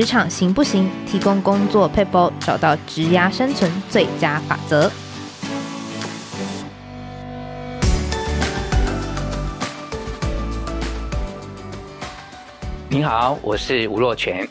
职场行不行？提供工作配包，找到职涯生存最佳法则。你好，我是吴若泉。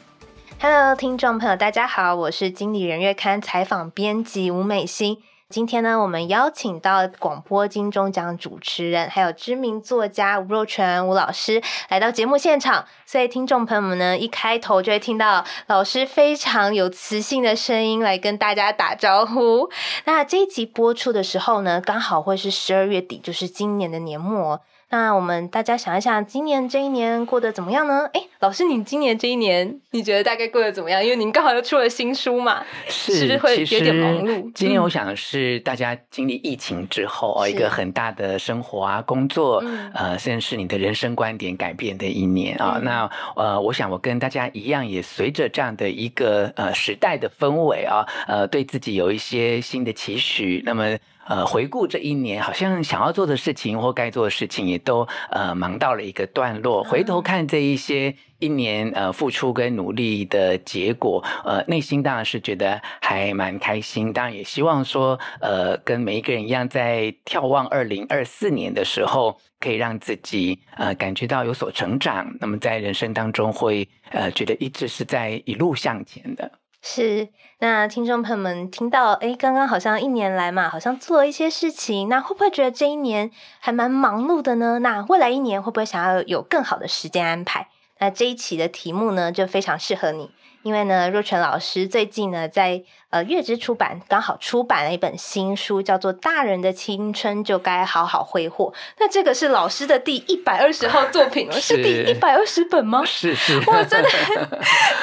Hello，听众朋友，大家好，我是经理人月刊采访编辑吴美心。今天呢，我们邀请到广播金钟奖主持人，还有知名作家吴若泉吴老师来到节目现场。所以听众朋友们呢，一开头就会听到老师非常有磁性的声音来跟大家打招呼。那这一集播出的时候呢，刚好会是十二月底，就是今年的年末。那我们大家想一想，今年这一年过得怎么样呢？哎，老师，你今年这一年，你觉得大概过得怎么样？因为您刚好又出了新书嘛，是，是不是会有点忙碌？今年我想是大家经历疫情之后哦，嗯、一个很大的生活啊、工作，嗯、呃，甚至是你的人生观点改变的一年啊、嗯。那呃，我想我跟大家一样，也随着这样的一个呃时代的氛围啊，呃，对自己有一些新的期许。那么。呃，回顾这一年，好像想要做的事情或该做的事情，也都呃忙到了一个段落。回头看这一些一年呃付出跟努力的结果，呃，内心当然是觉得还蛮开心。当然也希望说，呃，跟每一个人一样，在眺望二零二四年的时候，可以让自己呃感觉到有所成长。那么在人生当中会，会呃觉得一直是在一路向前的。是，那听众朋友们听到，诶，刚刚好像一年来嘛，好像做了一些事情，那会不会觉得这一年还蛮忙碌的呢？那未来一年会不会想要有更好的时间安排？那这一期的题目呢，就非常适合你。因为呢，若权老师最近呢，在呃月之出版刚好出版了一本新书，叫做《大人的青春就该好好挥霍》。那这个是老师的第一百二十号作品了，是，是第一百二十本吗？是是，哇，真的，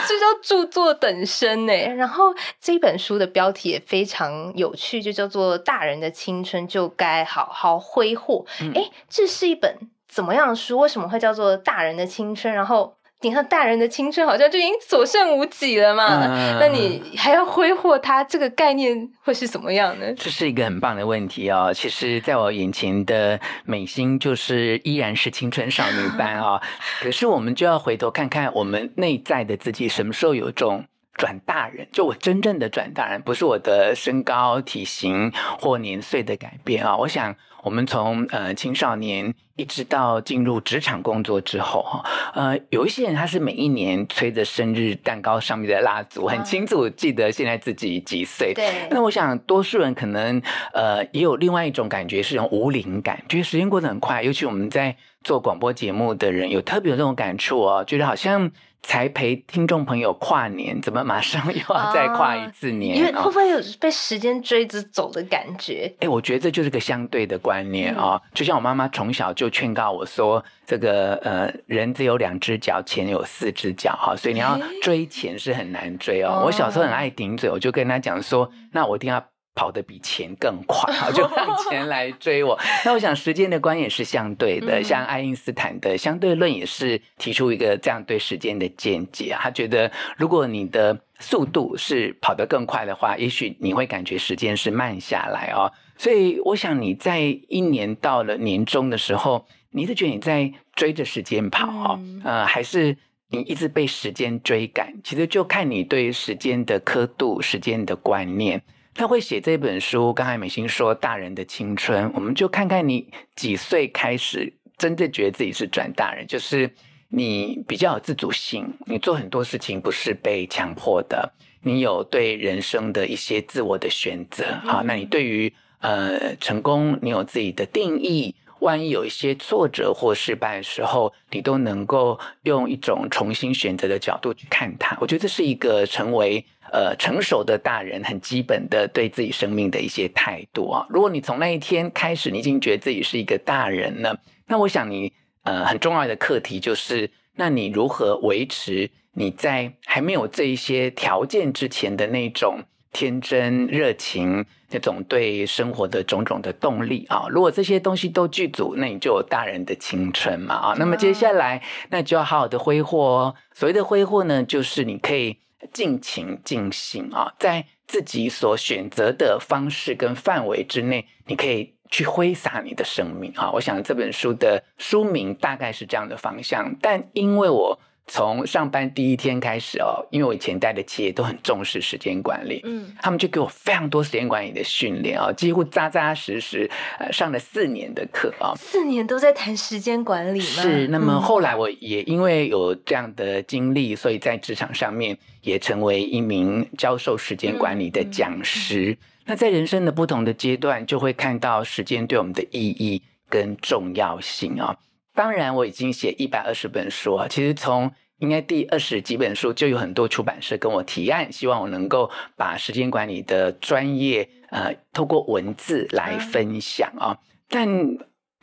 这叫著作等身呢。然后这本书的标题也非常有趣，就叫做《大人的青春就该好好挥霍》。哎、嗯，这是一本怎么样的书？为什么会叫做《大人的青春》？然后。你看，大人的青春好像就已经所剩无几了嘛，嗯、那你还要挥霍它，这个概念会是什么样呢？这是一个很棒的问题哦。其实，在我眼前的美心就是依然是青春少女般啊、哦，可是我们就要回头看看我们内在的自己，什么时候有种转大人？就我真正的转大人，不是我的身高、体型或年岁的改变啊、哦。我想。我们从呃青少年一直到进入职场工作之后哈，呃，有一些人他是每一年吹着生日蛋糕上面的蜡烛，很清楚记得现在自己几岁。对。那我想多数人可能呃也有另外一种感觉，是一种无龄感，觉得时间过得很快。尤其我们在做广播节目的人，有特别有这种感触哦，觉得好像。才陪听众朋友跨年，怎么马上又要再跨一次年？啊、因为会不会有被时间追着走的感觉？哎、欸，我觉得这就是个相对的观念啊、哦嗯。就像我妈妈从小就劝告我说：“这个呃，人只有两只脚，钱有四只脚哈，所以你要追钱是很难追哦。欸”我小时候很爱顶嘴，我就跟她讲说：“那我一定要。”跑得比钱更快，就让钱来追我。那我想时间的观也是相对的，像爱因斯坦的相对论也是提出一个这样对时间的见解啊。他觉得如果你的速度是跑得更快的话，也许你会感觉时间是慢下来哦。所以我想你在一年到了年终的时候，你是觉得你在追着时间跑哦，呃，还是你一直被时间追赶？其实就看你对时间的刻度、时间的观念。他会写这本书，刚才美心说大人的青春，我们就看看你几岁开始真正觉得自己是转大人，就是你比较有自主性，你做很多事情不是被强迫的，你有对人生的一些自我的选择好。那你对于呃成功，你有自己的定义，万一有一些挫折或失败的时候，你都能够用一种重新选择的角度去看它。我觉得这是一个成为。呃，成熟的大人很基本的对自己生命的一些态度啊。如果你从那一天开始，你已经觉得自己是一个大人了，那我想你呃很重要的课题就是，那你如何维持你在还没有这一些条件之前的那种天真热情，那种对生活的种种的动力啊？如果这些东西都具足，那你就有大人的青春嘛啊。那么接下来，那就要好好的挥霍哦。所谓的挥霍呢，就是你可以。尽情尽兴啊，在自己所选择的方式跟范围之内，你可以去挥洒你的生命啊。我想这本书的书名大概是这样的方向，但因为我从上班第一天开始哦，因为我以前待的企业都很重视时间管理，嗯，他们就给我非常多时间管理的训练哦，几乎扎扎实实呃上了四年的课啊，四年都在谈时间管理吗？是。那么后来我也因为有这样的经历，所以在职场上面也成为一名教授时间管理的讲师。那在人生的不同的阶段，就会看到时间对我们的意义跟重要性啊。当然，我已经写一百二十本书啊。其实从应该第二十几本书，就有很多出版社跟我提案，希望我能够把时间管理的专业，呃，透过文字来分享啊。但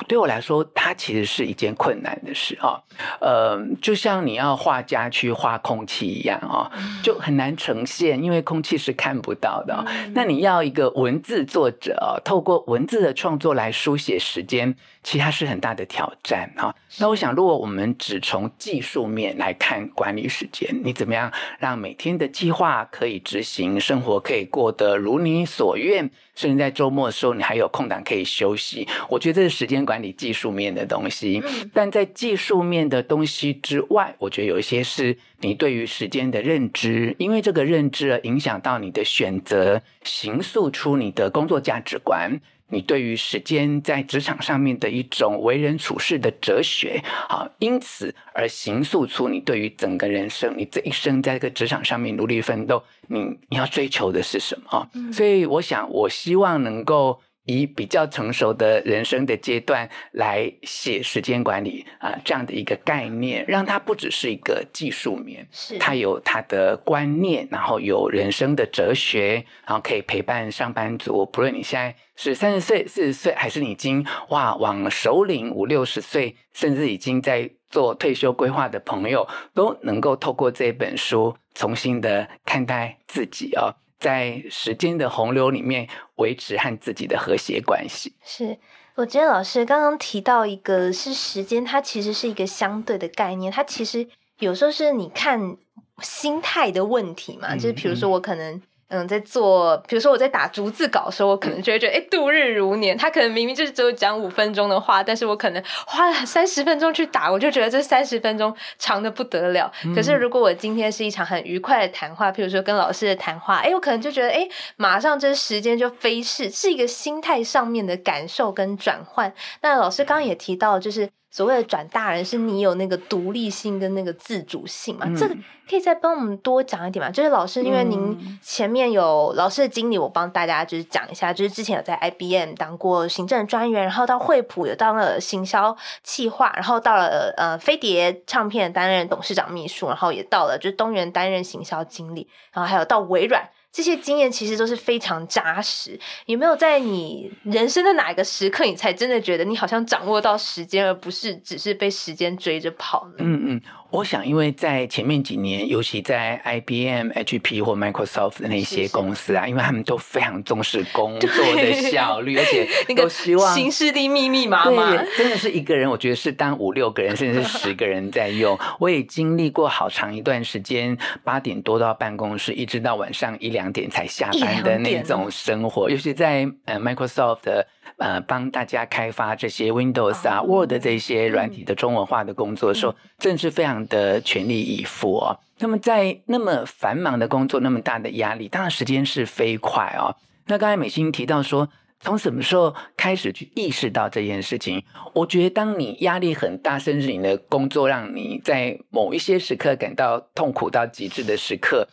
对我来说，它其实是一件困难的事啊。呃，就像你要画家去画空气一样啊，就很难呈现，因为空气是看不到的。那你要一个文字作者，透过文字的创作来书写时间。其实它是很大的挑战哈。那我想，如果我们只从技术面来看管理时间，你怎么样让每天的计划可以执行，生活可以过得如你所愿，甚至在周末的时候你还有空档可以休息？我觉得这是时间管理技术面的东西。但在技术面的东西之外，我觉得有一些是你对于时间的认知，因为这个认知而影响到你的选择，形塑出你的工作价值观。你对于时间在职场上面的一种为人处事的哲学，好，因此而形塑出你对于整个人生，你这一生在这个职场上面努力奋斗，你你要追求的是什么？嗯，所以我想，我希望能够。以比较成熟的人生的阶段来写时间管理啊，呃，这样的一个概念，让它不只是一个技术面，是它有它的观念，然后有人生的哲学，然后可以陪伴上班族，不论你现在是三十岁、四十岁，还是你已经哇往熟龄五六十岁，甚至已经在做退休规划的朋友，都能够透过这本书重新的看待自己哦。在时间的洪流里面维持和自己的和谐关系。是，我觉得老师刚刚提到一个，是时间，它其实是一个相对的概念，它其实有时候是你看心态的问题嘛，就是比如说我可能。嗯，在做，比如说我在打逐字稿的时候，我可能就会觉得，哎、欸，度日如年。他可能明明就是只有讲五分钟的话，但是我可能花了三十分钟去打，我就觉得这三十分钟长的不得了。可是如果我今天是一场很愉快的谈话，譬如说跟老师的谈话，哎、欸，我可能就觉得，哎、欸，马上这时间就飞逝，是一个心态上面的感受跟转换。那老师刚刚也提到，就是。所谓的转大人，是你有那个独立性跟那个自主性嘛？嗯、这个可以再帮我们多讲一点嘛？就是老师，因为您前面有老师的经历，我帮大家就是讲一下。就是之前有在 IBM 当过行政专员，然后到惠普有当了行销企划，然后到了呃飞碟唱片担任董事长秘书，然后也到了就是东元担任行销经理，然后还有到微软。这些经验其实都是非常扎实。有没有在你人生的哪一个时刻，你才真的觉得你好像掌握到时间，而不是只是被时间追着跑呢？嗯嗯。我想，因为在前面几年，尤其在 IBM、HP 或 Microsoft 的那些公司啊，因为他们都非常重视工作的效率，而且 都希望形式的密密麻麻。真的是一个人，我觉得是当五六个人，甚至是十个人在用。我也经历过好长一段时间，八点多到办公室，一直到晚上一两点才下班的那种生活。尤其在呃 Microsoft 的。呃，帮大家开发这些 Windows 啊、Word 这些软体的中文化的工作的时候，真是非常的全力以赴哦。那么在那么繁忙的工作、那么大的压力，当然时间是飞快哦。那刚才美心提到说，从什么时候开始去意识到这件事情？我觉得，当你压力很大，甚至你的工作让你在某一些时刻感到痛苦到极致的时刻，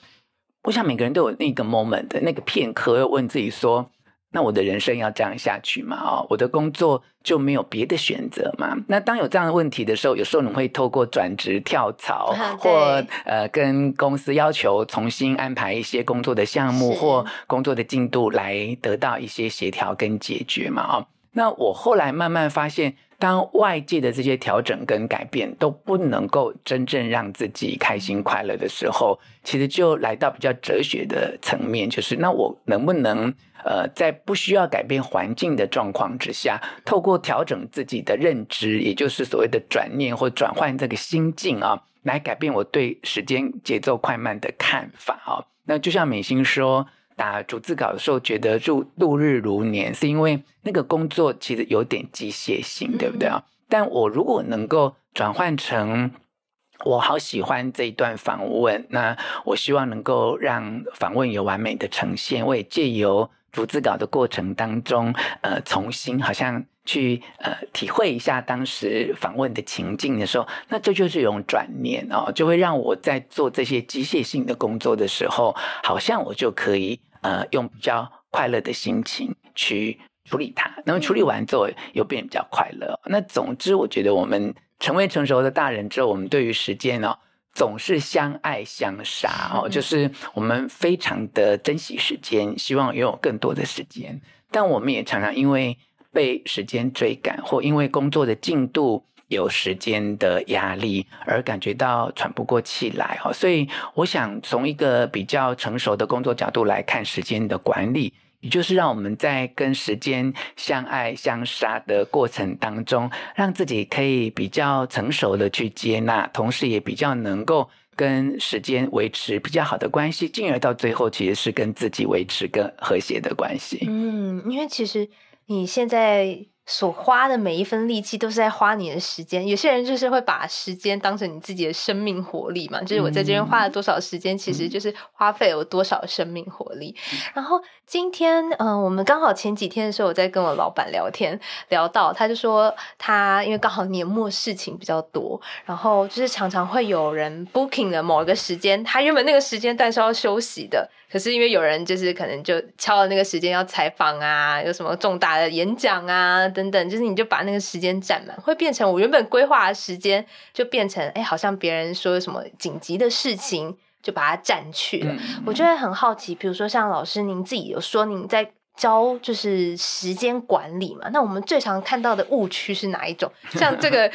我想每个人都有那个 moment 的那个片刻，要问自己说。那我的人生要这样下去嘛？哦，我的工作就没有别的选择嘛？那当有这样的问题的时候，有时候你会透过转职跳槽，或呃跟公司要求重新安排一些工作的项目或工作的进度，来得到一些协调跟解决嘛？哦，那我后来慢慢发现，当外界的这些调整跟改变都不能够真正让自己开心快乐的时候，其实就来到比较哲学的层面，就是那我能不能？呃，在不需要改变环境的状况之下，透过调整自己的认知，也就是所谓的转念或转换这个心境啊，来改变我对时间节奏快慢的看法啊。那就像美心说，打逐字稿的时候觉得度度日如年，是因为那个工作其实有点机械性，对不对啊？嗯、但我如果能够转换成我好喜欢这一段访问，那我希望能够让访问有完美的呈现。我也借由逐字稿的过程当中，呃，重新好像去呃体会一下当时访问的情境的时候，那这就是一种转念哦，就会让我在做这些机械性的工作的时候，好像我就可以呃用比较快乐的心情去处理它。那么处理完之后又变得比较快乐。那总之，我觉得我们。成为成熟的大人之后，我们对于时间哦，总是相爱相杀哦，就是我们非常的珍惜时间，希望拥有更多的时间。但我们也常常因为被时间追赶，或因为工作的进度有时间的压力，而感觉到喘不过气来哦。所以，我想从一个比较成熟的工作角度来看时间的管理。也就是让我们在跟时间相爱相杀的过程当中，让自己可以比较成熟的去接纳，同时也比较能够跟时间维持比较好的关系，进而到最后其实是跟自己维持更和谐的关系。嗯，因为其实你现在。所花的每一分力气都是在花你的时间。有些人就是会把时间当成你自己的生命活力嘛，就是我在这边花了多少时间，其实就是花费有多少生命活力。然后今天，嗯、呃，我们刚好前几天的时候，我在跟我老板聊天，聊到他就说他因为刚好年末事情比较多，然后就是常常会有人 booking 了某一个时间，他原本那个时间段是要休息的。可是因为有人就是可能就敲了那个时间要采访啊，有什么重大的演讲啊等等，就是你就把那个时间占满，会变成我原本规划的时间就变成哎，好像别人说有什么紧急的事情就把它占去了。嗯、我就会很好奇，比如说像老师您自己有说您在教就是时间管理嘛，那我们最常看到的误区是哪一种？像这个。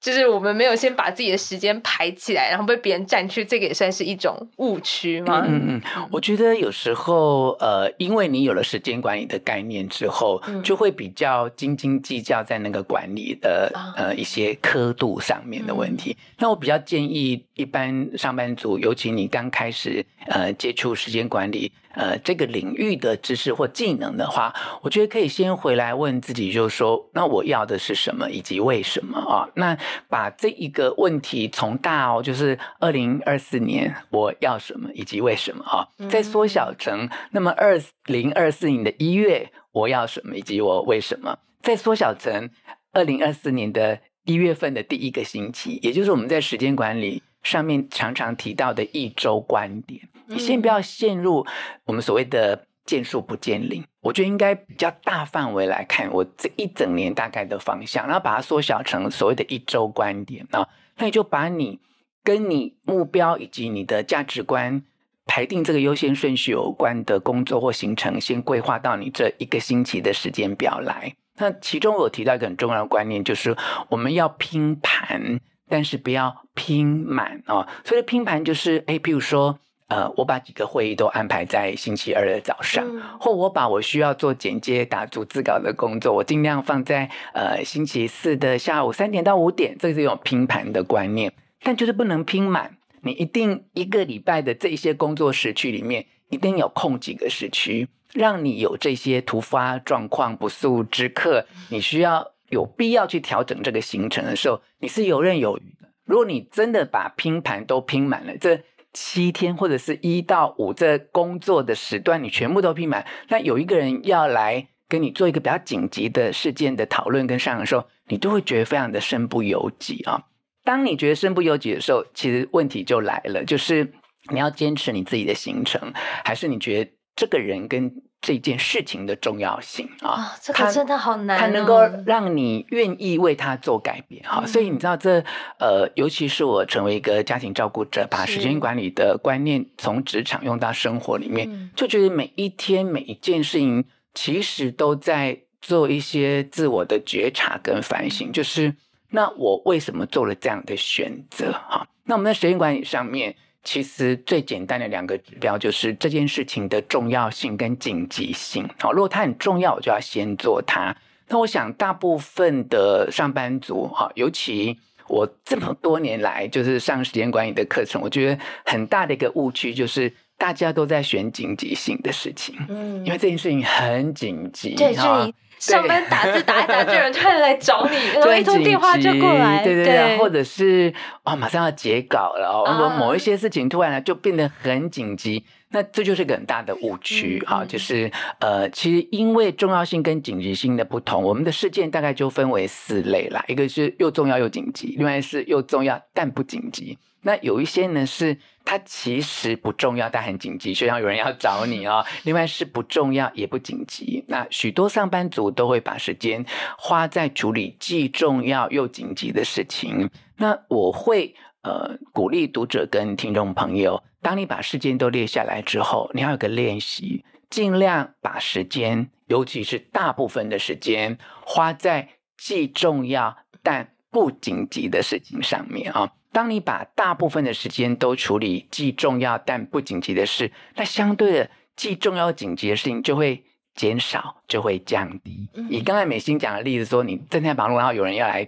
就是我们没有先把自己的时间排起来，然后被别人占去，这个也算是一种误区吗？嗯嗯嗯，我觉得有时候，呃，因为你有了时间管理的概念之后，嗯、就会比较斤斤计较在那个管理的、啊、呃一些刻度上面的问题。嗯、那我比较建议一般上班族，尤其你刚开始呃接触时间管理。呃，这个领域的知识或技能的话，我觉得可以先回来问自己，就是说，那我要的是什么，以及为什么啊？那把这一个问题从大哦，就是二零二四年我要什么，以及为什么啊，再缩小成那么二零二四年的一月我要什么，以及我为什么，再缩小成二零二四年的一月份的第一个星期，也就是我们在时间管理上面常常提到的一周观点。你先不要陷入我们所谓的见树不见林，我觉得应该比较大范围来看，我这一整年大概的方向，然后把它缩小成所谓的一周观点啊，那你就把你跟你目标以及你的价值观排定这个优先顺序有关的工作或行程，先规划到你这一个星期的时间表来。那其中我有提到一个很重要的观念，就是我们要拼盘，但是不要拼满啊。所以拼盘就是，哎，譬如说。呃，我把几个会议都安排在星期二的早上，嗯、或我把我需要做剪接、打逐字稿的工作，我尽量放在呃星期四的下午三点到五点，这是一种拼盘的观念。但就是不能拼满，你一定一个礼拜的这些工作时区里面，一定有空几个时区，让你有这些突发状况、不速之客，你需要有必要去调整这个行程的时候，你是游刃有余的。如果你真的把拼盘都拼满了，这七天或者是一到五这工作的时段，你全部都拼满。那有一个人要来跟你做一个比较紧急的事件的讨论跟上的时候，你都会觉得非常的身不由己啊。当你觉得身不由己的时候，其实问题就来了，就是你要坚持你自己的行程，还是你觉得这个人跟这件事情的重要性啊，哦，这个真的好难哦。它能够让你愿意为他做改变哈，嗯，所以你知道这呃，尤其是我成为一个家庭照顾者，把时间管理的观念从职场用到生活里面，嗯，就觉得每一天每一件事情其实都在做一些自我的觉察跟反省，就是那我为什么做了这样的选择哈？那我们在时间管理上面。其实最简单的两个指标就是这件事情的重要性跟紧急性。好，如果它很重要，我就要先做它。那我想大部分的上班族，哈，尤其我这么多年来就是上时间管理的课程，我觉得很大的一个误区就是大家都在选紧急性的事情。嗯，因为这件事情很紧急。对，所以上班打字打一打，就有人突然来找你，然后一通电话就过来，对对对，对。或者是啊、哦，马上要截稿了哦，或者某一些事情突然就变得很紧急，那这就是一个很大的误区啊、就是呃，其实因为重要性跟紧急性的不同，我们的事件大概就分为四类啦，一个是又重要又紧急，另外是又重要但不紧急。那有一些呢，是它其实不重要，但很紧急，就像有人要找你哦。另外是不重要也不紧急。那许多上班族都会把时间花在处理既重要又紧急的事情。那我会呃鼓励读者跟听众朋友，当你把事件都列下来之后，你要有个练习，尽量把时间，尤其是大部分的时间，花在既重要但不紧急的事情上面啊。当你把大部分的时间都处理既重要但不紧急的事，那相对的既重要紧急的事情就会减少，就会降低。以刚才美心讲的例子说，你正在忙碌，然后有人要来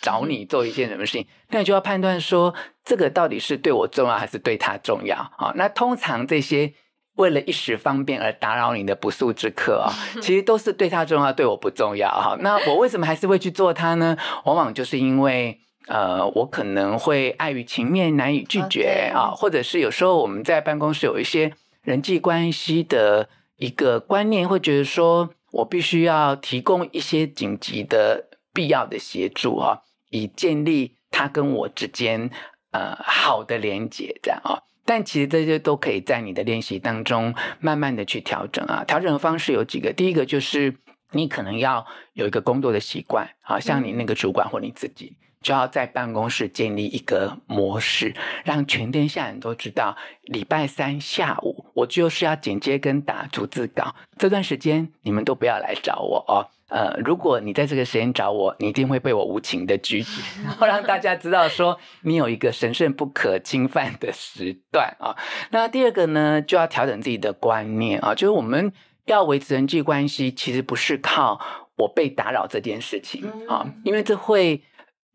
找你做一件什么事情，那你就要判断说，这个到底是对我重要还是对他重要啊？那通常这些为了一时方便而打扰你的不速之客啊，其实都是对他重要，对我不重要。哈，那我为什么还是会去做它呢？往往就是因为。呃，我可能会碍于情面难以拒绝啊，或者是有时候我们在办公室有一些人际关系的一个观念，会觉得说我必须要提供一些紧急的必要的协助啊，以建立他跟我之间呃好的连接这样啊。但其实这些都可以在你的练习当中慢慢的去调整啊。调整的方式有几个，第一个就是你可能要有一个工作的习惯，好像你那个主管或你自己。就要在办公室建立一个模式，让全天下人都知道，礼拜三下午我就是要剪接跟打逐字稿。这段时间你们都不要来找我哦。呃，如果你在这个时间找我，你一定会被我无情的拒绝，然后让大家知道说你有一个神圣不可侵犯的时段啊。那第二个呢，就要调整自己的观念啊，就是我们要维持人际关系，其实不是靠我被打扰这件事情啊，因为这会。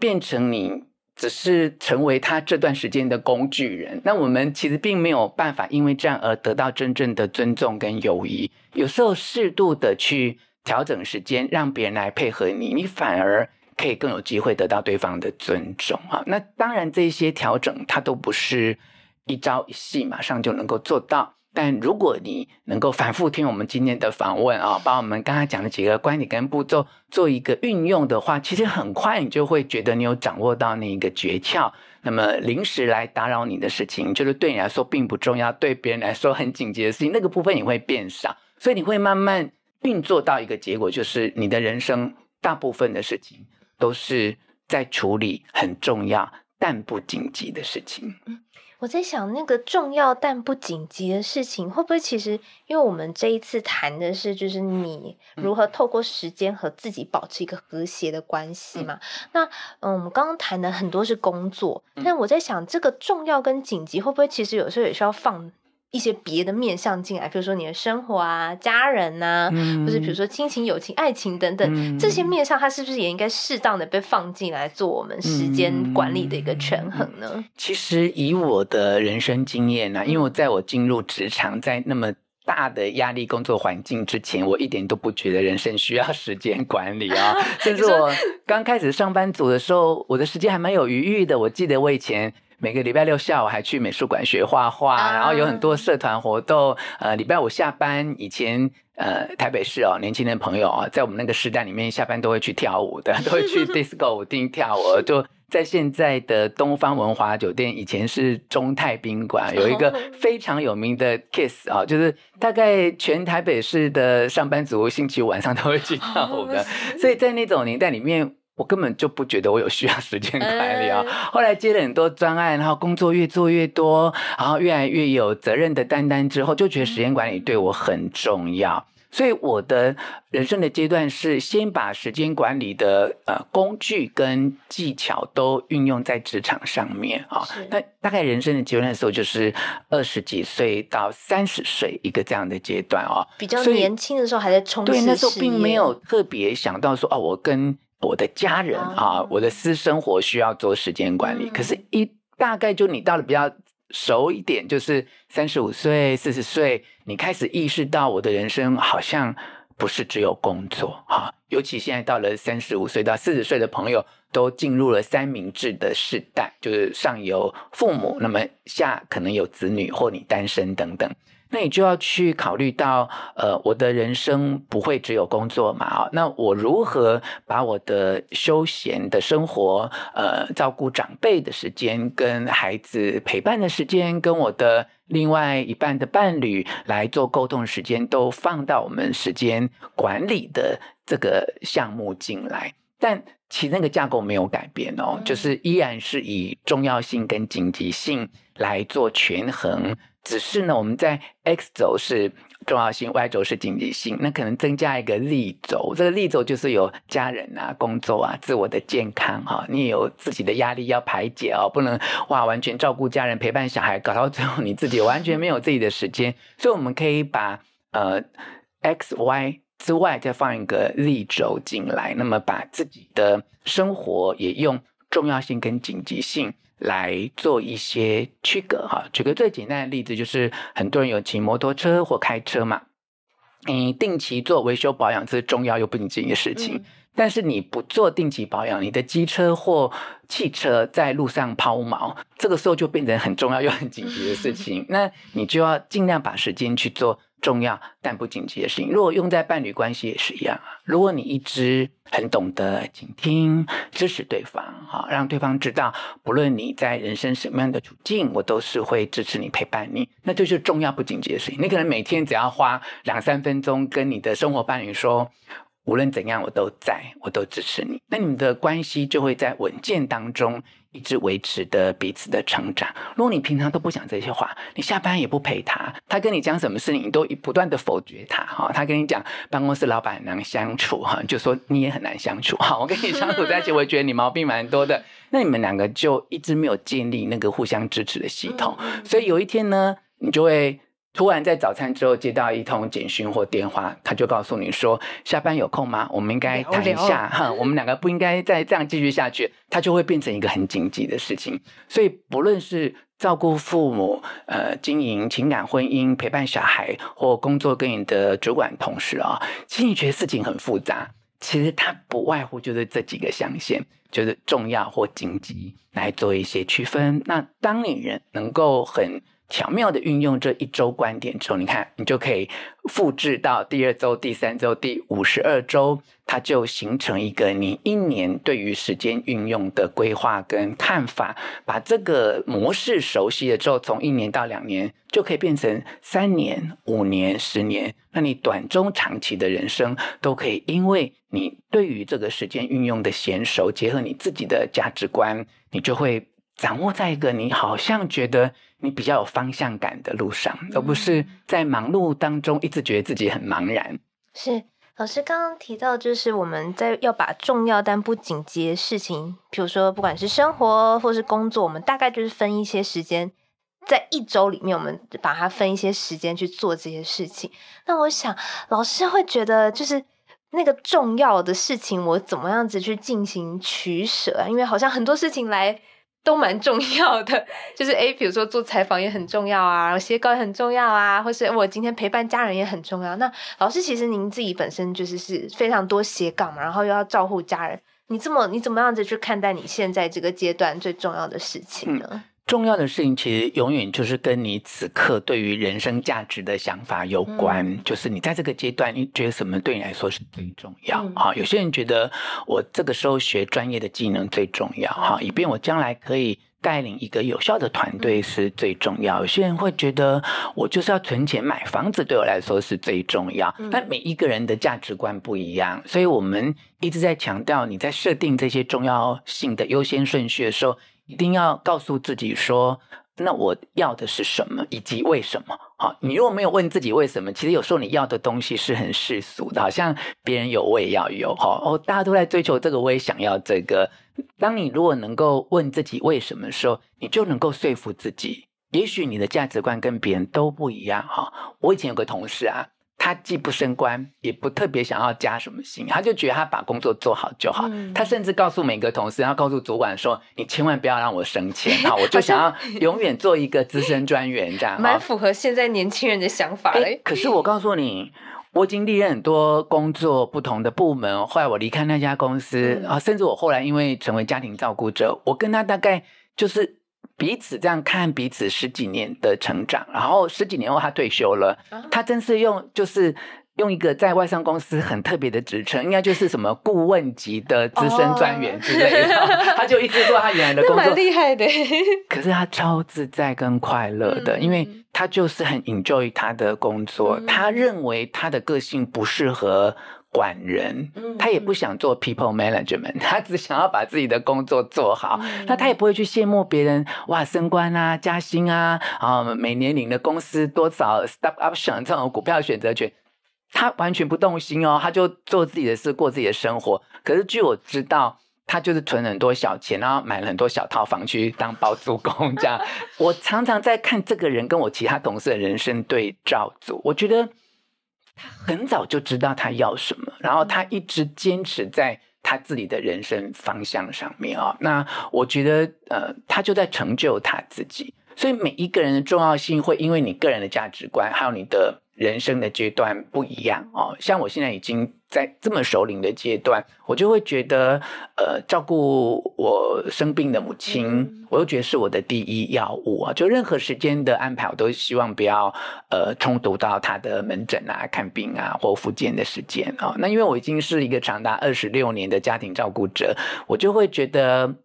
变成你只是成为他这段时间的工具人，那我们其实并没有办法因为这样而得到真正的尊重跟友谊。有时候适度的去调整时间，让别人来配合你，你反而可以更有机会得到对方的尊重啊。那当然，这些调整它都不是一朝一夕马上就能够做到。但如果你能够反复听我们今天的访问啊，把我们刚才讲的几个观点跟步骤做一个运用的话，其实很快你就会觉得你有掌握到那一个诀窍。那么临时来打扰你的事情，就是对你来说并不重要，对别人来说很紧急的事情，那个部分也会变少，所以你会慢慢运作到一个结果，就是你的人生大部分的事情都是在处理很重要但不紧急的事情。我在想，那个重要但不紧急的事情，会不会其实，因为我们这一次谈的是，就是你如何透过时间和自己保持一个和谐的关系嘛？嗯、那嗯，我们刚刚谈的很多是工作，但我在想，这个重要跟紧急，会不会其实有时候也需要放？一些别的面向进来，比如说你的生活啊、家人呐、啊，嗯、或者比如说亲情、友情、爱情等等，嗯、这些面向，它是不是也应该适当的被放进来做我们时间管理的一个权衡呢？嗯、其实以我的人生经验呢、啊，因为我在我进入职场，在那么大的压力工作环境之前，我一点都不觉得人生需要时间管理啊。甚至我刚开始上班族的时候，我的时间还蛮有余裕的。我记得我以前。每个礼拜六下午还去美术馆学画画，然后有很多社团活动。呃，礼拜五下班以前，呃，台北市哦，年轻的朋友啊，在我们那个时代里面，下班都会去跳舞的，都会去 disco 舞厅跳舞。就在现在的东方文华酒店，以前是中泰宾馆，有一个非常有名的 Kiss 啊，就是大概全台北市的上班族星期五晚上都会去跳舞的。所以在那种年代里面。我根本就不觉得我有需要时间管理啊！后来接了很多专案，然后工作越做越多，然后越来越有责任的担当之后，就觉得时间管理对我很重要。所以我的人生的阶段是先把时间管理的呃工具跟技巧都运用在职场上面啊。那大概人生的阶段的时候，就是二十几岁到三十岁一个这样的阶段哦。比较年轻的时候还在冲刺，对，那时候并没有特别想到说哦，我跟我的家人啊，我的私生活需要做时间管理。可是，一大概就你到了比较熟一点，就是三十五岁、四十岁，你开始意识到我的人生好像不是只有工作哈，尤其现在到了三十五岁到四十岁的朋友，都进入了三明治的世代，就是上有父母，那么下可能有子女或你单身等等。那你就要去考虑到，呃，我的人生不会只有工作嘛，啊，那我如何把我的休闲的生活，呃，照顾长辈的时间，跟孩子陪伴的时间，跟我的另外一半的伴侣来做沟通的时间，都放到我们时间管理的这个项目进来，但其实那个架构没有改变哦，就是依然是以重要性跟紧急性来做权衡。只是呢，我们在 X 轴是重要性，Y 轴是紧急性，那可能增加一个 z 轴。这个 z 轴就是有家人啊、工作啊、自我的健康哈，你也有自己的压力要排解哦，不能哇完全照顾家人、陪伴小孩，搞到最后你自己完全没有自己的时间。所以我们可以把呃 X、Y 之外再放一个立轴进来，那么把自己的生活也用重要性跟紧急性。来做一些区隔哈，举个最简单的例子，就是很多人有骑摩托车或开车嘛，你定期做维修保养这是重要又不紧急的事情，嗯、但是你不做定期保养，你的机车或汽车在路上抛锚，这个时候就变成很重要又很紧急的事情，那你就要尽量把时间去做。重要但不紧急的事情，如果用在伴侣关系也是一样啊。如果你一直很懂得倾听、支持对方，哈，让对方知道，不论你在人生什么样的处境，我都是会支持你、陪伴你，那就是重要不紧急的事情。你可能每天只要花两三分钟跟你的生活伴侣说，无论怎样，我都在，我都支持你。那你们的关系就会在稳健当中。一直维持的彼此的成长。如果你平常都不讲这些话，你下班也不陪他，他跟你讲什么事情，你都不断的否决他哈。他跟你讲办公室老板很难相处哈，就说你也很难相处哈。我跟你相处在一起，我也觉得你毛病蛮多的。那你们两个就一直没有建立那个互相支持的系统，所以有一天呢，你就会。突然在早餐之后接到一通简讯或电话，他就告诉你说：“下班有空吗？我们应该谈一下。”哈，我们两个不应该再这样继续下去，他就会变成一个很紧急的事情。所以，不论是照顾父母、呃，经营情感婚姻、陪伴小孩或工作跟你的主管同事啊，其实你觉得事情很复杂，其实它不外乎就是这几个象限，就是重要或紧急来做一些区分。那当你人能够很。巧妙的运用这一周观点之后，你看，你就可以复制到第二周、第三周、第五十二周，它就形成一个你一年对于时间运用的规划跟看法。把这个模式熟悉了之后，从一年到两年，就可以变成三年、五年、十年。那你短中长期的人生都可以，因为你对于这个时间运用的娴熟，结合你自己的价值观，你就会掌握在一个你好像觉得。你比较有方向感的路上，而不是在忙碌当中一直觉得自己很茫然。是老师刚刚提到，就是我们在要把重要但不紧急的事情，比如说不管是生活或是工作，我们大概就是分一些时间，在一周里面，我们把它分一些时间去做这些事情。那我想，老师会觉得，就是那个重要的事情，我怎么样子去进行取舍啊？因为好像很多事情来。都蛮重要的，就是诶，比如说做采访也很重要啊，然后写稿也很重要啊，或是我今天陪伴家人也很重要。那老师，其实您自己本身就是是非常多写稿嘛，然后又要照顾家人，你这么你怎么样子去看待你现在这个阶段最重要的事情呢？重要的事情其实永远就是跟你此刻对于人生价值的想法有关。嗯、就是你在这个阶段，你觉得什么对你来说是最重要？哈、嗯，有些人觉得我这个时候学专业的技能最重要，哈，以便我将来可以带领一个有效的团队是最重要。有些人会觉得我就是要存钱买房子，对我来说是最重要。但每一个人的价值观不一样，所以我们一直在强调，你在设定这些重要性的优先顺序的时候。一定要告诉自己说，那我要的是什么，以及为什么？好，你如果没有问自己为什么，其实有时候你要的东西是很世俗的，好像别人有我也要有，哈哦，大家都在追求这个，我也想要这个。当你如果能够问自己为什么的时候，你就能够说服自己，也许你的价值观跟别人都不一样，哈。我以前有个同事啊。他既不升官，也不特别想要加什么薪，他就觉得他把工作做好就好。嗯、他甚至告诉每个同事，他告诉主管说：“你千万不要让我升迁好！我就想要永远做一个资深专员，这样。”蛮符合现在年轻人的想法嘞。可是我告诉你，我已经历任很多工作，不同的部门。后来我离开那家公司、嗯、啊，甚至我后来因为成为家庭照顾者，我跟他大概就是彼此这样看彼此十几年的成长。然后十几年后他退休了，啊、他真是用就是。用一个在外商公司很特别的职称，应该就是什么顾问级的资深专员之类的。Oh. 他就一直做他原来的 工作，蛮厉害的。可是他超自在跟快乐的，嗯、因为他就是很 enjoy 他的工作。嗯、他认为他的个性不适合管人，嗯、他也不想做 people management，他只想要把自己的工作做好。嗯、那他也不会去羡慕别人哇升官啊加薪啊啊每年领的公司多少 stock option 这种股票选择权。他完全不动心哦，他就做自己的事，过自己的生活。可是据我知道，他就是存很多小钱，然后买了很多小套房去当包租公这样。我常常在看这个人跟我其他同事的人生对照组，我觉得很早就知道他要什么，然后他一直坚持在他自己的人生方向上面啊、哦。那我觉得，呃，他就在成就他自己。所以每一个人的重要性会因为你个人的价值观，还有你的。人生的阶段不一样哦，像我现在已经在这么熟龄的阶段，我就会觉得，呃，照顾我生病的母亲，嗯、我又觉得是我的第一要务啊。就任何时间的安排，我都希望不要呃冲突到他的门诊啊、看病啊或复健的时间啊、哦。那因为我已经是一个长达二十六年的家庭照顾者，我就会觉得，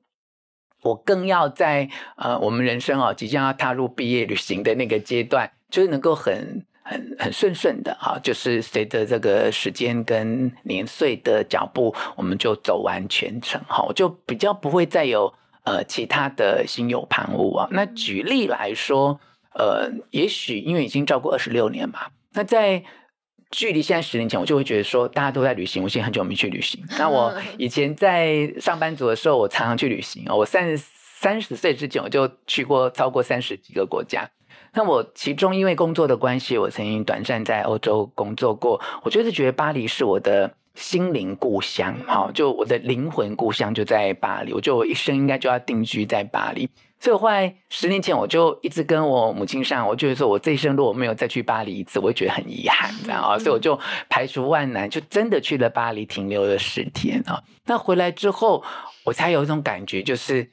我更要在呃我们人生哦即将要踏入毕业旅行的那个阶段，就是能够很。很很顺顺的啊，就是随着这个时间跟年岁的脚步，我们就走完全程哈，我就比较不会再有呃其他的心有旁骛啊。那举例来说，呃，也许因为已经照顾二十六年嘛，那在距离现在十年前，我就会觉得说大家都在旅行，我现在很久没去旅行。那我以前在上班族的时候，我常常去旅行啊，我三十三十岁之前，我就去过超过三十几个国家。那我其中因为工作的关系，我曾经短暂在欧洲工作过。我就是觉得巴黎是我的心灵故乡，好，就我的灵魂故乡就在巴黎。我觉得我一生应该就要定居在巴黎。所以我后来十年前我就一直跟我母亲上，我就是说我这一生如果没有再去巴黎一次，我会觉得很遗憾，这样啊。所以我就排除万难，就真的去了巴黎，停留了十天啊。那回来之后，我才有一种感觉，就是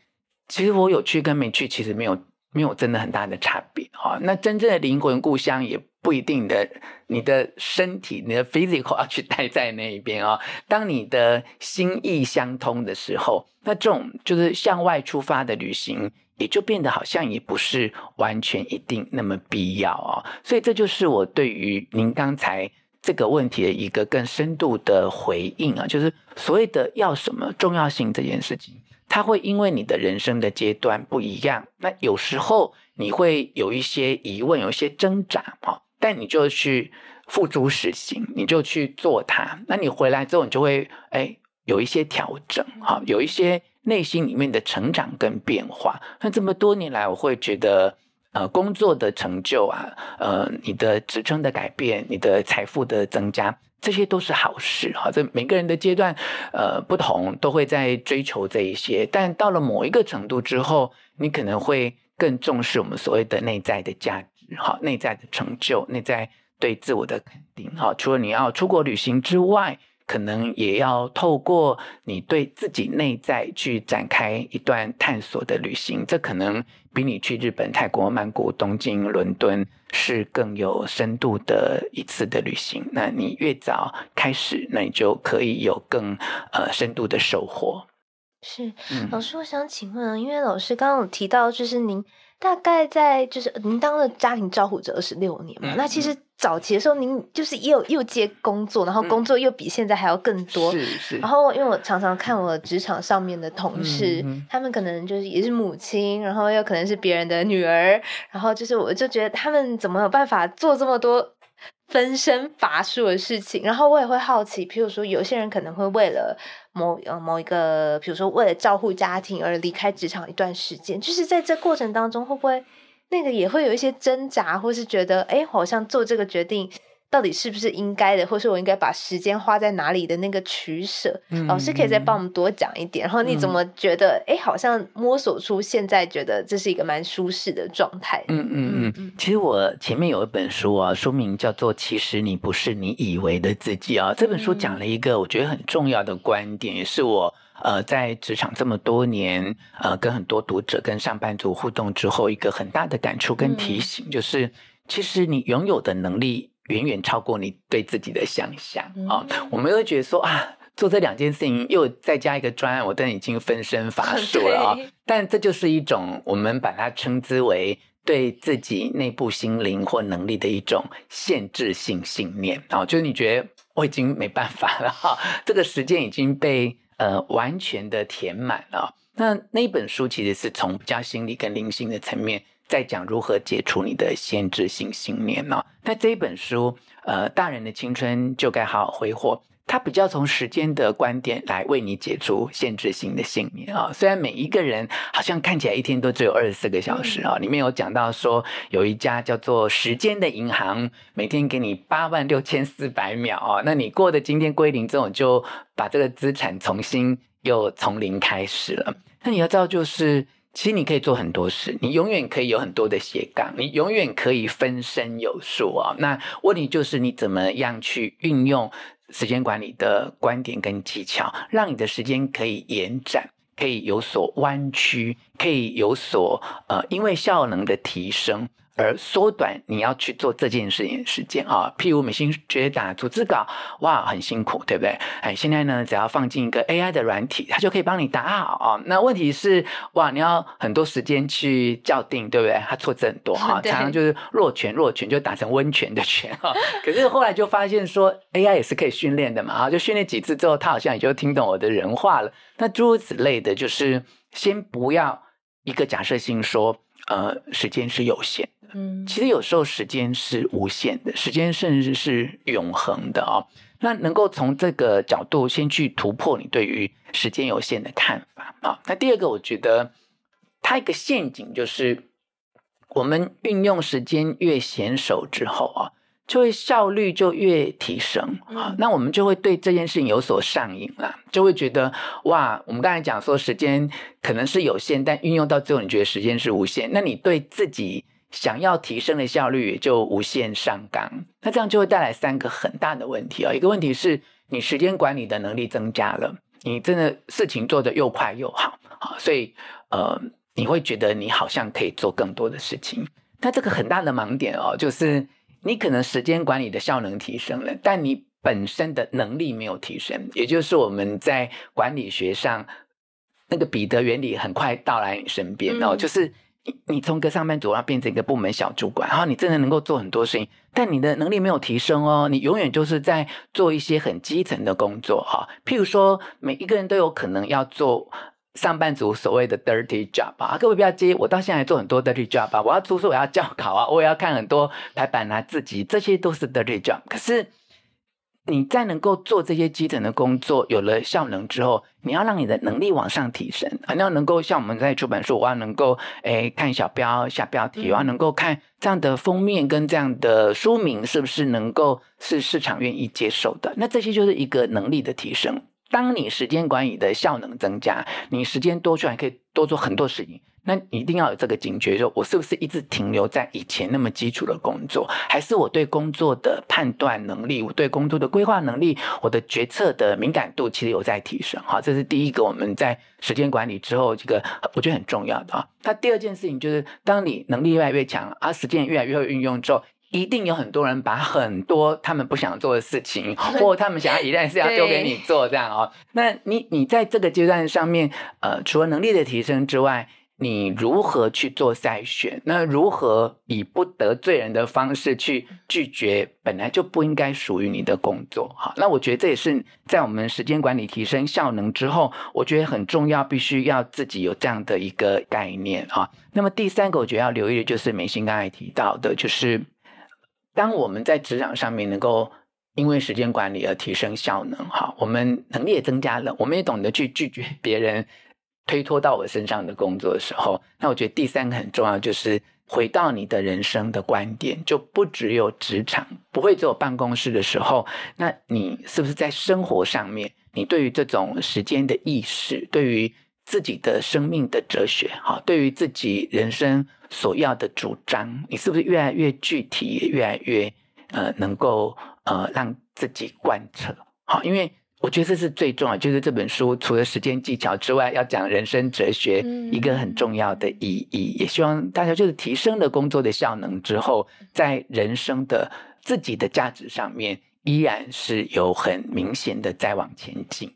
其实我有去跟没去，其实没有。没有真的很大的差别哈，那真正的灵魂故乡也不一定的，你的身体、你的 physical 要去待在那一边啊。当你的心意相通的时候，那这种就是向外出发的旅行，也就变得好像也不是完全一定那么必要啊。所以这就是我对于您刚才这个问题的一个更深度的回应啊，就是所谓的要什么重要性这件事情。它会因为你的人生的阶段不一样，那有时候你会有一些疑问，有一些挣扎，哈，但你就去付诸实行，你就去做它。那你回来之后，你就会哎有一些调整，哈，有一些内心里面的成长跟变化。那这么多年来，我会觉得，呃，工作的成就啊，呃，你的职称的改变，你的财富的增加。这些都是好事哈，这每个人的阶段，呃，不同，都会在追求这一些。但到了某一个程度之后，你可能会更重视我们所谓的内在的价值，哈，内在的成就，内在对自我的肯定，哈。除了你要出国旅行之外，可能也要透过你对自己内在去展开一段探索的旅行，这可能比你去日本、泰国、曼谷、东京、伦敦是更有深度的一次的旅行。那你越早开始，那你就可以有更呃深度的收获。是，老师，我想请问，因为老师刚刚有提到，就是您。大概在就是您当了家庭照护者二十六年嘛，嗯、那其实早期的时候您就是又又接工作，然后工作又比现在还要更多。是是。然后因为我常常看我职场上面的同事，他们可能就是也是母亲，然后又可能是别人的女儿，然后就是我就觉得他们怎么有办法做这么多分身乏术的事情？然后我也会好奇，譬如说有些人可能会为了。某呃某一个，比如说为了照顾家庭而离开职场一段时间，就是在这过程当中，会不会那个也会有一些挣扎，或是觉得哎，好像做这个决定到底是不是应该的，或是我应该把时间花在哪里的那个取舍。嗯、老师可以再帮我们多讲一点。然后你怎么觉得？哎、嗯，好像摸索出现在觉得这是一个蛮舒适的状态。嗯嗯嗯。其实我前面有一本书啊，书名叫做《其实你不是你以为的自己》啊。这本书讲了一个我觉得很重要的观点，也是我呃在职场这么多年呃跟很多读者跟上班族互动之后一个很大的感触跟提醒，就是其实你拥有的能力。远远超过你对自己的想象啊！嗯、我们会觉得说啊，做这两件事情又再加一个专案，我都已经分身乏术了 啊！对但这就是一种我们把它称之为对自己内部心灵或能力的一种限制性信念啊！就是你觉得我已经没办法了哈，这个时间已经被呃完全的填满了。那那一本书其实是从比较心理跟灵性的层面。在讲如何解除你的限制性信念呢？那这一本书，呃，大人的青春就该好好挥霍。它比较从时间的观点来为你解除限制性的信念啊。虽然每一个人好像看起来一天都只有二十四个小时啊，里面有讲到说有一家叫做时间的银行，每天给你八万六千四百秒啊，那你过的今天归零之后，就把这个资产重新又从零开始了。那你要知道就是。其实你可以做很多事，你永远可以有很多的斜杠，你永远可以分身有术啊。那问题就是你怎么样去运用时间管理的观点跟技巧，让你的时间可以延展，可以有所弯曲，可以有所呃，因为效能的提升。而缩短你要去做这件事情的时间啊，譬如美心觉得打逐字稿哇很辛苦，对不对？哎，现在呢，只要放进一个 AI 的软体，它就可以帮你打好啊。那问题是哇，你要很多时间去校订，对不对？它错字很多哈，常常就是弱泉弱泉就打成温泉的泉哈。可是后来就发现说 AI 也是可以训练的嘛啊，就训练几次之后，它好像也就听懂我的人话了。那诸如此类的，就是先不要一个假设性说，呃，时间是有限的。嗯，其实有时候时间是无限的，时间甚至是永恒的哦。那能够从这个角度先去突破你对于时间有限的看法啊。那第二个，我觉得它一个陷阱就是，我们运用时间越娴熟之后啊，就会效率就越提升啊。那我们就会对这件事情有所上瘾了，就会觉得哇，我们刚才讲说时间可能是有限，但运用到最后，你觉得时间是无限，那你对自己。想要提升的效率也就无限上纲，那这样就会带来三个很大的问题啊。一个问题是你时间管理的能力增加了，你真的事情做得又快又好，好，所以呃，你会觉得你好像可以做更多的事情。那这个很大的盲点哦，就是你可能时间管理的效能提升了，但你本身的能力没有提升，也就是我们在管理学上那个彼得原理很快到来你身边哦，就是。你从个上班族要变成一个部门小主管，然后你真的能够做很多事情，但你的能力没有提升哦，你永远就是在做一些很基层的工作哈。譬如说，每一个人都有可能要做上班族所谓的 dirty job 啊，各位不要接，我到现在做很多 dirty job 啊，我要出书，我要校考啊，我也要看很多排版啊，自己，这些都是 dirty job。可是。你在能够做这些基层的工作，有了效能之后，你要让你的能力往上提升，你要能够像我们在出版社，我要能够诶看小标下标题，我要能够看这样的封面跟这样的书名是不是能够是市场愿意接受的？那这些就是一个能力的提升。当你时间管理的效能增加，你时间多出来可以多做很多事情。那你一定要有这个警觉，说我是不是一直停留在以前那么基础的工作，还是我对工作的判断能力，我对工作的规划能力，我的决策的敏感度其实有在提升。哈，这是第一个我们在时间管理之后，这个我觉得很重要的啊。那第二件事情就是，当你能力越来越强，而时间越来越会运用之后，一定有很多人把很多他们不想做的事情，或他们想要一旦是要丢给你做，这样哦。那你你在这个阶段上面，呃，除了能力的提升之外，你如何去做筛选？那如何以不得罪人的方式去拒绝本来就不应该属于你的工作？好，那我觉得这也是在我们时间管理提升效能之后，我觉得很重要，必须要自己有这样的一个概念啊。那么第三个，我觉得要留意的就是美心刚才提到的，就是当我们在职场上面能够因为时间管理而提升效能，哈，我们能力也增加了，我们也懂得去拒绝别人。推脱到我身上的工作的时候，那我觉得第三个很重要，就是回到你的人生的观点，就不只有职场，不会只有办公室的时候，那你是不是在生活上面，你对于这种时间的意识，对于自己的生命的哲学，哈，对于自己人生所要的主张，你是不是越来越具体，也越来越呃能够呃让自己贯彻？好，因为。我觉得这是最重要，就是这本书除了时间技巧之外，要讲人生哲学，一个很重要的意义。也希望大家就是提升了工作的效能之后，在人生的自己的价值上面，依然是有很明显的在往前进。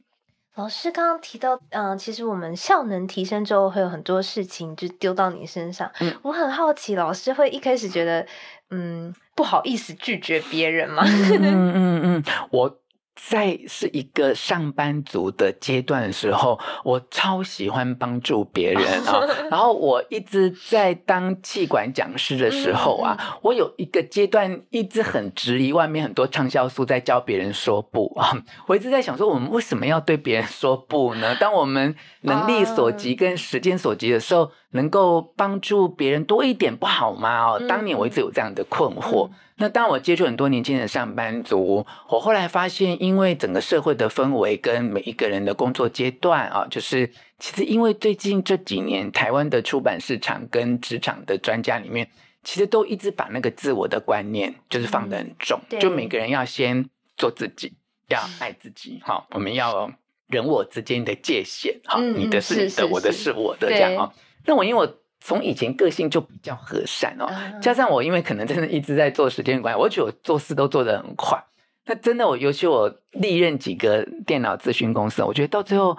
老师刚刚提到，嗯、呃，其实我们效能提升之后，会有很多事情就丢到你身上。嗯，我很好奇，老师会一开始觉得，嗯，不好意思拒绝别人吗？嗯嗯嗯，我。在是一个上班族的阶段的时候，我超喜欢帮助别人啊。然后我一直在当气管讲师的时候啊，我有一个阶段一直很质疑外面很多畅销书在教别人说不啊。我一直在想说，我们为什么要对别人说不呢？当我们能力所及跟时间所及的时候，能够帮助别人多一点不好吗？哦，当年我一直有这样的困惑。那当我接触很多年轻的上班族，我后来发现，因为整个社会的氛围跟每一个人的工作阶段啊，就是其实因为最近这几年台湾的出版市场跟职场的专家里面，其实都一直把那个自我的观念就是放得很重，嗯、就每个人要先做自己，要爱自己，好，我们要人我之间的界限，哈、嗯，你的是你的，是是是我的是我的这样啊。那我因为我。从以前个性就比较和善哦，加上我因为可能真的一直在做时间管理，我觉得我做事都做得很快。那真的我尤其我历任几个电脑咨询公司，我觉得到最后，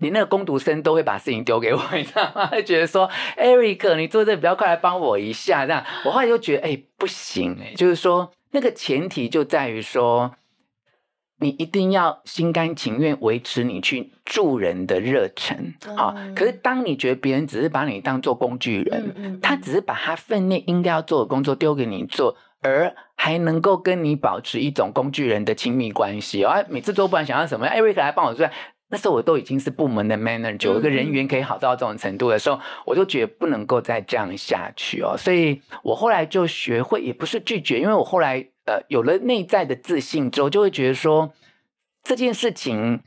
你那个工读生都会把事情丢给我，你知道吗？会 觉得说，Eric，你做这个比较快，来帮我一下这样。我后来就觉得，哎，不行哎，就是说那个前提就在于说。你一定要心甘情愿维持你去助人的热忱，好、嗯。可是当你觉得别人只是把你当做工具人，嗯嗯、他只是把他分内应该要做的工作丢给你做，而还能够跟你保持一种工具人的亲密关系，啊，每次做不管想要什么，艾瑞克来帮我做，那时候我都已经是部门的 manager，有一个人缘可以好到这种程度的时候，我就觉得不能够再这样下去哦。所以我后来就学会，也不是拒绝，因为我后来。呃，有了内在的自信之后，就会觉得说这件事情，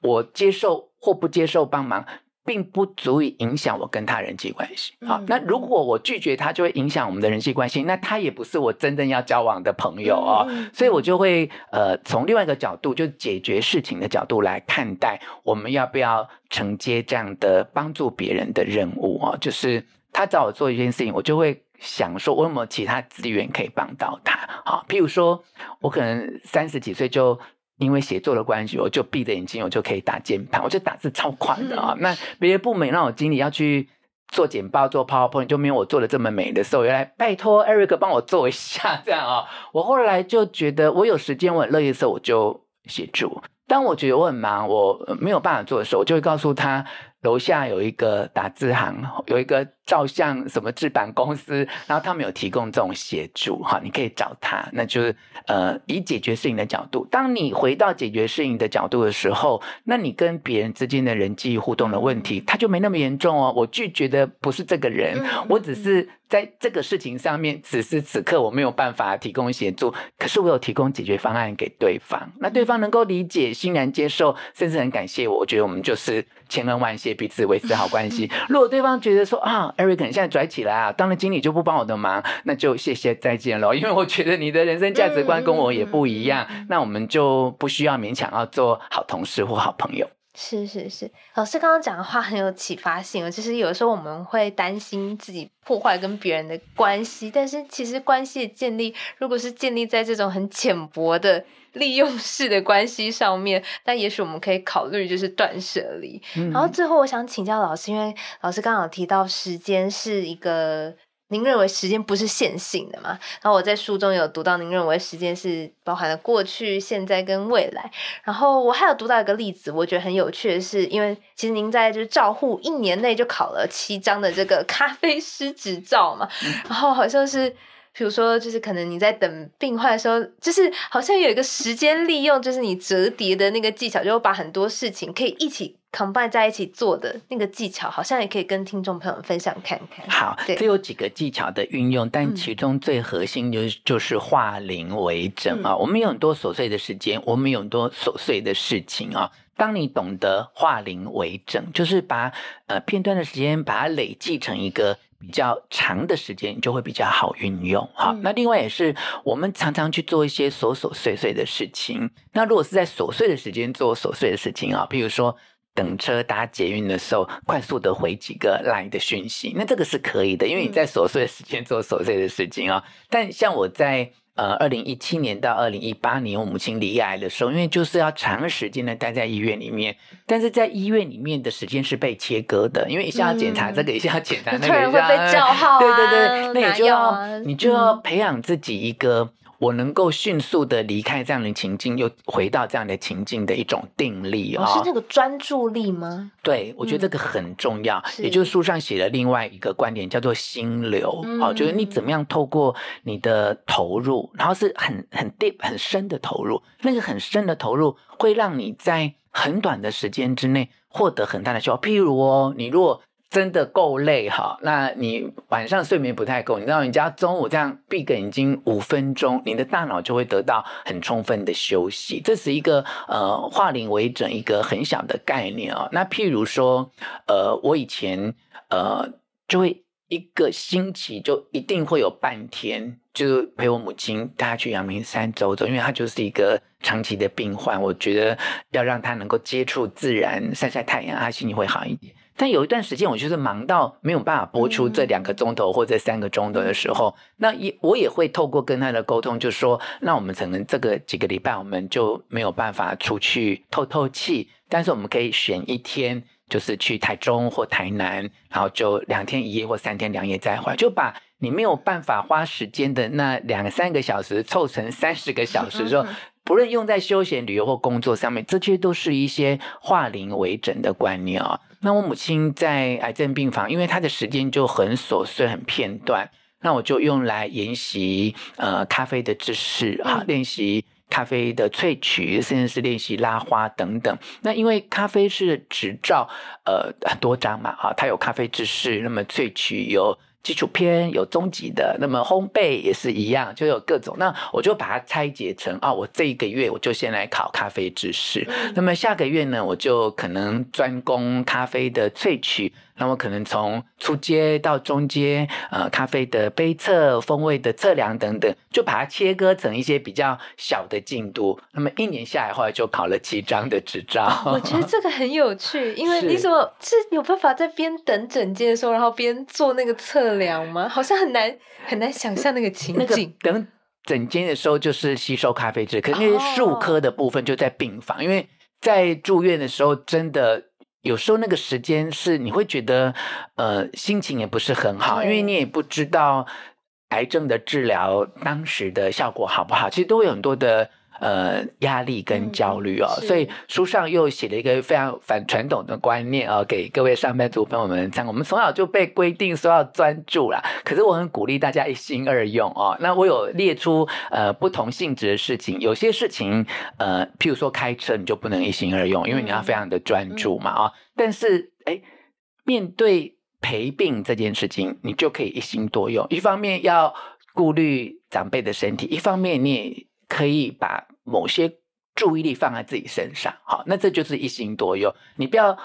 我接受或不接受帮忙，并不足以影响我跟他人际关系。好，那如果我拒绝他，就会影响我们的人际关系，那他也不是我真正要交往的朋友哦。所以我就会呃，从另外一个角度，就解决事情的角度来看待，我们要不要承接这样的帮助别人的任务哦，就是他找我做一件事情，我就会。想说，我有没有其他资源可以帮到他？好，譬如说，我可能三十几岁就因为写作的关系，我就闭着眼睛，我就可以打键盘，我就打字超快的啊。那别的部门让我经理要去做简报、做 PowerPoint，就没有我做的这么美的时候，原来拜托 Eric 帮我做一下，这样啊。我后来就觉得，我有时间、我很乐意的时候，我就协助。当我觉得我很忙，我没有办法做的时候，我就会告诉他。楼下有一个打字行，有一个照相什么制版公司，然后他们有提供这种协助，哈，你可以找他。那就是呃，以解决事情的角度，当你回到解决事情的角度的时候，那你跟别人之间的人际互动的问题，他就没那么严重哦。我拒绝的不是这个人，我只是在这个事情上面，此时此刻我没有办法提供协助，可是我有提供解决方案给对方，那对方能够理解、欣然接受，甚至很感谢我。我觉得我们就是千恩万谢。彼此维持好关系。如果对方觉得说啊，Eric 现在拽起来啊，当了经理就不帮我的忙，那就谢谢再见喽。因为我觉得你的人生价值观跟我也不一样，那我们就不需要勉强要做好同事或好朋友。是是是，老师刚刚讲的话很有启发性。其实有时候我们会担心自己破坏跟别人的关系，但是其实关系的建立，如果是建立在这种很浅薄的利用式的关系上面，那也许我们可以考虑就是断舍离。嗯。然后最后我想请教老师，因为老师刚刚有提到时间是一个。您认为时间不是线性的嘛？然后我在书中有读到，您认为时间是包含了过去、现在跟未来。然后我还有读到一个例子，我觉得很有趣的是，因为其实您在就是照护一年内就考了七张的这个咖啡师执照嘛，然后好像是，比如说就是可能你在等病患的时候，就是好像有一个时间利用，就是你折叠的那个技巧，就把很多事情可以一起。Combine 在一起做的那个技巧，好像也可以跟听众朋友分享看看。好，这有几个技巧的运用，但其中最核心就是就是化零为整啊。嗯、我们有很多琐碎的时间，我们有很多琐碎的事情啊。当你懂得化零为整，就是把呃片段的时间把它累积成一个比较长的时间，你就会比较好运用。好，嗯、那另外也是我们常常去做一些琐琐碎碎的事情。那如果是在琐碎的时间做琐碎的事情啊，比如说等车搭捷运的时候，快速的回几个 LINE 的讯息，那这个是可以的，因为你在琐碎的时间做琐碎的事情啊。但像我在。呃，二零一七年到二零一八年，我母亲罹癌的时候，因为就是要长时间的待在医院里面，但是在医院里面的时间是被切割的，因为一下要检查这个，嗯、一下要检查那个，突然会被叫号啊，对对对，那你就要、啊、你就要培养自己一个。我能够迅速的离开这样的情境，又回到这样的情境的一种定力啊、哦，是那个专注力吗？对，我觉得这个很重要。嗯、也就是书上写的另外一个观点叫做心流，嗯、哦，就是你怎么样透过你的投入，然后是很很 deep 很深的投入，那个很深的投入会让你在很短的时间之内获得很大的效果。譬如哦，你如果真的够累哈，那你晚上睡眠不太够，你知道，你只要中午这样闭个眼睛五分钟，你的大脑就会得到很充分的休息。这是一个呃化零为整一个很小的概念哦。那譬如说，呃，我以前呃就会一个星期就一定会有半天，就陪我母亲带她去阳明山走走，因为她就是一个长期的病患，我觉得要让她能够接触自然，晒晒太阳，她心情会好一点。但有一段时间，我就是忙到没有办法播出这两个钟头或者三个钟头的时候，嗯、那也我也会透过跟他的沟通，就说，那我们可能这个几个礼拜我们就没有办法出去透透气，但是我们可以选一天，就是去台中或台南，然后就两天一夜或三天两夜再回来，就把你没有办法花时间的那两三个小时凑成三十个小时之后，不论用在休闲旅游或工作上面，这些都是一些化零为整的观念啊、哦。那我母亲在癌症病房，因为她的时间就很琐碎、很片段，那我就用来研习呃咖啡的知识啊，练习咖啡的萃取，甚至是练习拉花等等。那因为咖啡是执照呃很多张嘛，哈，它有咖啡知识，那么萃取有。基础篇有中级的，那么烘焙也是一样，就有各种。那我就把它拆解成啊，我这一个月我就先来考咖啡知识，嗯、那么下个月呢，我就可能专攻咖啡的萃取。那我可能从初阶到中阶，呃，咖啡的杯测、风味的测量等等，就把它切割成一些比较小的进度。那么一年下来，后来就考了七张的执照。我觉得这个很有趣，因为 你怎么是，有办法在边等整间的时候，然后边做那个测量吗？好像很难很难想象那个情景。那个、等整间的时候，就是吸收咖啡汁，可是那些术科的部分就在病房，哦、因为在住院的时候，真的。有时候那个时间是你会觉得，呃，心情也不是很好，因为你也不知道癌症的治疗当时的效果好不好，其实都会有很多的。呃，压力跟焦虑哦，嗯、所以书上又写了一个非常反传统的观念哦，给各位上班族朋友们讲。我们从小就被规定说要专注啦，可是我很鼓励大家一心二用哦。那我有列出呃不同性质的事情，有些事情呃，譬如说开车你就不能一心二用，因为你要非常的专注嘛啊。但是哎，面对陪病这件事情，你就可以一心多用。一方面要顾虑长辈的身体，一方面你也。可以把某些注意力放在自己身上，好，那这就是一心多用。你不要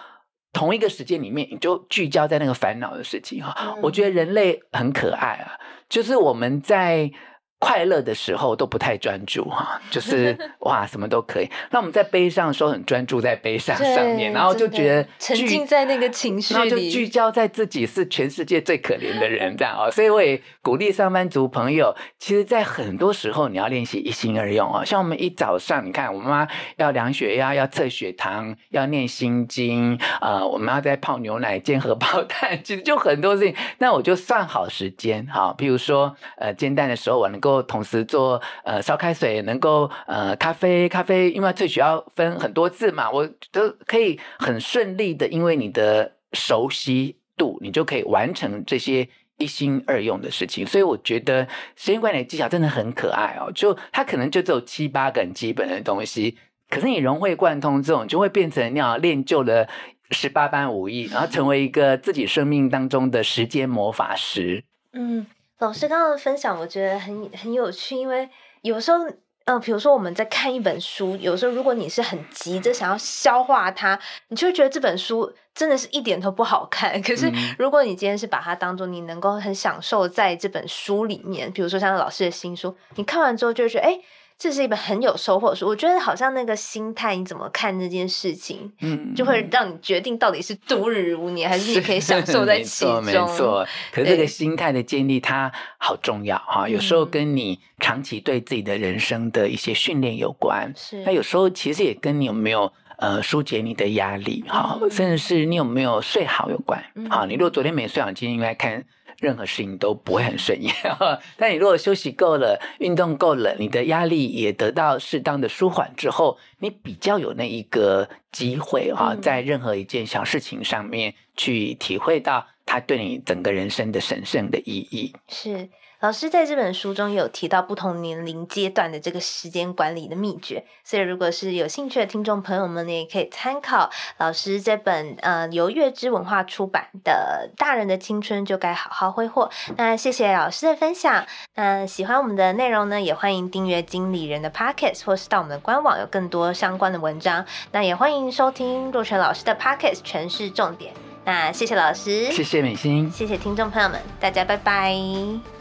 同一个时间里面，你就聚焦在那个烦恼的事情哈。嗯、我觉得人类很可爱啊，就是我们在。快乐的时候都不太专注哈，就是哇什么都可以。那我们在悲伤的时候很专注在悲伤上面，然后就觉得沉浸在那个情绪里，然后就聚焦在自己是全世界最可怜的人这样哦。所以我也鼓励上班族朋友，其实，在很多时候你要练习一心二用哦。像我们一早上，你看我妈要量血压、要测血糖、要念心经啊、呃，我们要在泡牛奶、煎荷包蛋，其实就很多事情。那我就算好时间哈，譬如说呃煎蛋的时候我能够。够同时做呃烧开水，能够呃咖啡咖啡，因为萃取要分很多次嘛，我都可以很顺利的，因为你的熟悉度，你就可以完成这些一心二用的事情。所以我觉得时间管理技巧真的很可爱哦，就它可能就只有七八个基本的东西，可是你融会贯通这种，就会变成你要练就了十八般武艺，然后成为一个自己生命当中的时间魔法师。嗯，老师刚刚的分享我觉得很很有趣，因为有时候。嗯，比如说我们在看一本书，有时候如果你是很急着想要消化它，你就会觉得这本书真的是一点都不好看。可是如果你今天是把它当做你能够很享受在这本书里面，比如说像老师的新书，你看完之后就会觉得，哎。这是一本很有收获的书，我觉得好像那个心态，你怎么看这件事情，嗯，就会让你决定到底是度日如年，还是你可以享受在其中。没错，没错。可是这个心态的建立，它好重要哈。有时候跟你长期对自己的人生的一些训练有关，是。那有时候其实也跟你有没有呃疏解你的压力哈，甚至是你有没有睡好有关。好，你如果昨天没睡好，今天应该看。任何事情都不会很顺眼，但你如果休息够了，运动够了，你的压力也得到适当的舒缓之后，你比较有那一个机会啊，在任何一件小事情上面去体会到它对你整个人生的神圣的意义。是。老师在这本书中有提到不同年龄阶段的这个时间管理的秘诀，所以如果是有兴趣的听众朋友们呢，也可以参考老师这本呃由月之文化出版的《大人的青春就该好好挥霍》。那谢谢老师的分享。那喜欢我们的内容呢，也欢迎订阅经理人的 Podcast，或是到我们的官网有更多相关的文章。那也欢迎收听若泉老师的 Podcast 权式重点。那谢谢老师，谢谢美心，谢谢听众朋友们，大家拜拜。